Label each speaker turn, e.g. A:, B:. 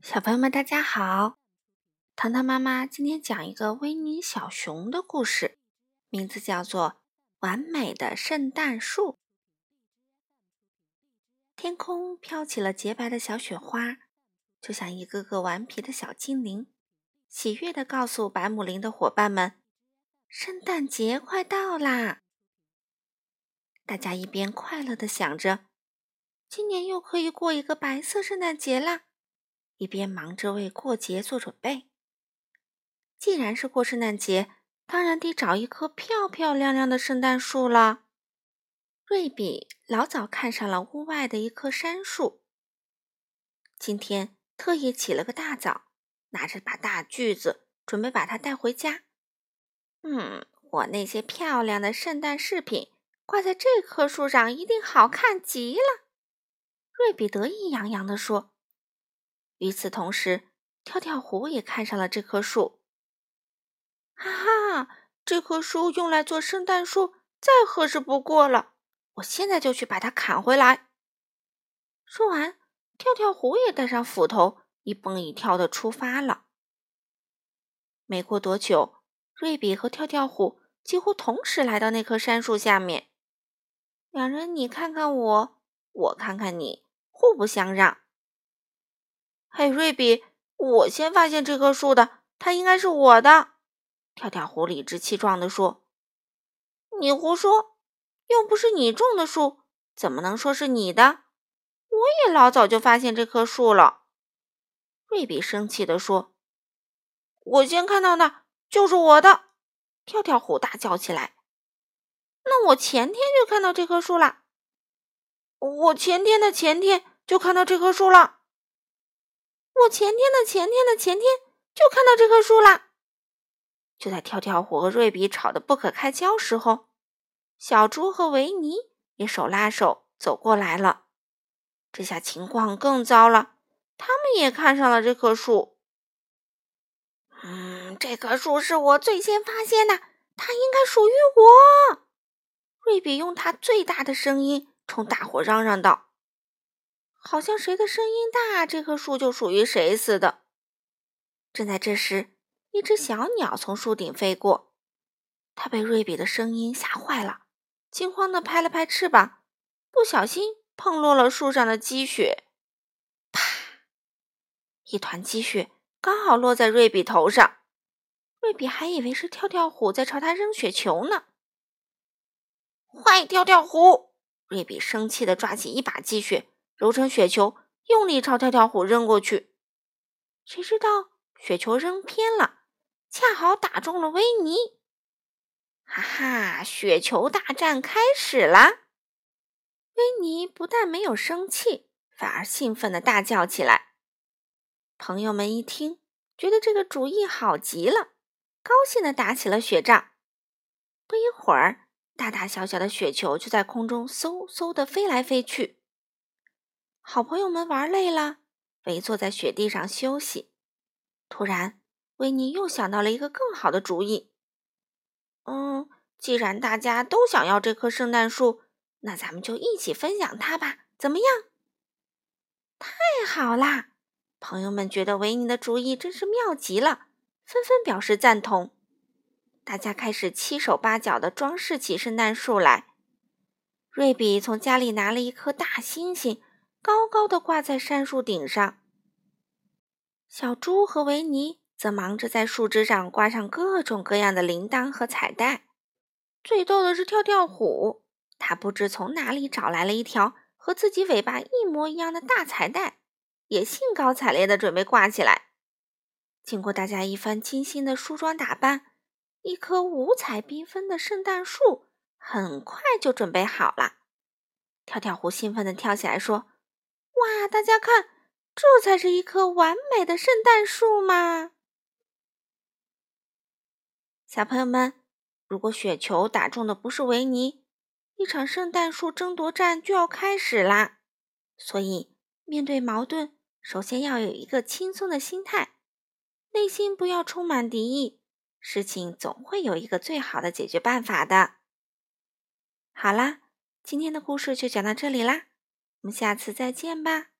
A: 小朋友们，大家好！糖糖妈妈今天讲一个维尼小熊的故事，名字叫做《完美的圣诞树》。天空飘起了洁白的小雪花，就像一个个顽皮的小精灵，喜悦地告诉白姆林的伙伴们：“圣诞节快到啦！”大家一边快乐地想着，今年又可以过一个白色圣诞节啦。一边忙着为过节做准备。既然是过圣诞节，当然得找一棵漂漂亮亮的圣诞树了。瑞比老早看上了屋外的一棵杉树，今天特意起了个大早，拿着把大锯子，准备把它带回家。嗯，我那些漂亮的圣诞饰品挂在这棵树上，一定好看极了。瑞比得意洋洋地说。与此同时，跳跳虎也看上了这棵树。哈哈，这棵树用来做圣诞树再合适不过了！我现在就去把它砍回来。说完，跳跳虎也带上斧头，一蹦一跳的出发了。没过多久，瑞比和跳跳虎几乎同时来到那棵杉树下面。两人你看看我，我看看你，互不相让。嘿，瑞比，我先发现这棵树的，它应该是我的。跳跳虎理直气壮地说：“你胡说，又不是你种的树，怎么能说是你的？我也老早就发现这棵树了。”瑞比生气地说：“我先看到的，就是我的。”跳跳虎大叫起来：“那我前天就看到这棵树了，我前天的前天就看到这棵树了。”我前天的前天的前天就看到这棵树啦！就在跳跳虎和瑞比吵得不可开交时候，小猪和维尼也手拉手走过来了。这下情况更糟了，他们也看上了这棵树。嗯，这棵树是我最先发现的，它应该属于我。瑞比用他最大的声音冲大伙嚷嚷道。好像谁的声音大，这棵树就属于谁似的。正在这时，一只小鸟从树顶飞过，它被瑞比的声音吓坏了，惊慌地拍了拍翅膀，不小心碰落了树上的积雪。啪！一团积雪刚好落在瑞比头上，瑞比还以为是跳跳虎在朝他扔雪球呢。坏跳跳虎！瑞比生气地抓起一把积雪。揉成雪球，用力朝跳跳虎扔过去。谁知道雪球扔偏了，恰好打中了维尼。哈哈，雪球大战开始啦！维尼不但没有生气，反而兴奋的大叫起来。朋友们一听，觉得这个主意好极了，高兴的打起了雪仗。不一会儿，大大小小的雪球就在空中嗖嗖的飞来飞去。好朋友们玩累了，围坐在雪地上休息。突然，维尼又想到了一个更好的主意。嗯，既然大家都想要这棵圣诞树，那咱们就一起分享它吧，怎么样？太好啦！朋友们觉得维尼的主意真是妙极了，纷纷表示赞同。大家开始七手八脚的装饰起圣诞树来。瑞比从家里拿了一颗大星星。高高的挂在杉树顶上，小猪和维尼则忙着在树枝上挂上各种各样的铃铛和彩带。最逗的是跳跳虎，他不知从哪里找来了一条和自己尾巴一模一样的大彩带，也兴高采烈地准备挂起来。经过大家一番精心的梳妆打扮，一棵五彩缤纷的圣诞树很快就准备好了。跳跳虎兴奋地跳起来说。哇！大家看，这才是一棵完美的圣诞树嘛！小朋友们，如果雪球打中的不是维尼，一场圣诞树争夺战就要开始啦。所以，面对矛盾，首先要有一个轻松的心态，内心不要充满敌意，事情总会有一个最好的解决办法的。好啦，今天的故事就讲到这里啦。我们下次再见吧。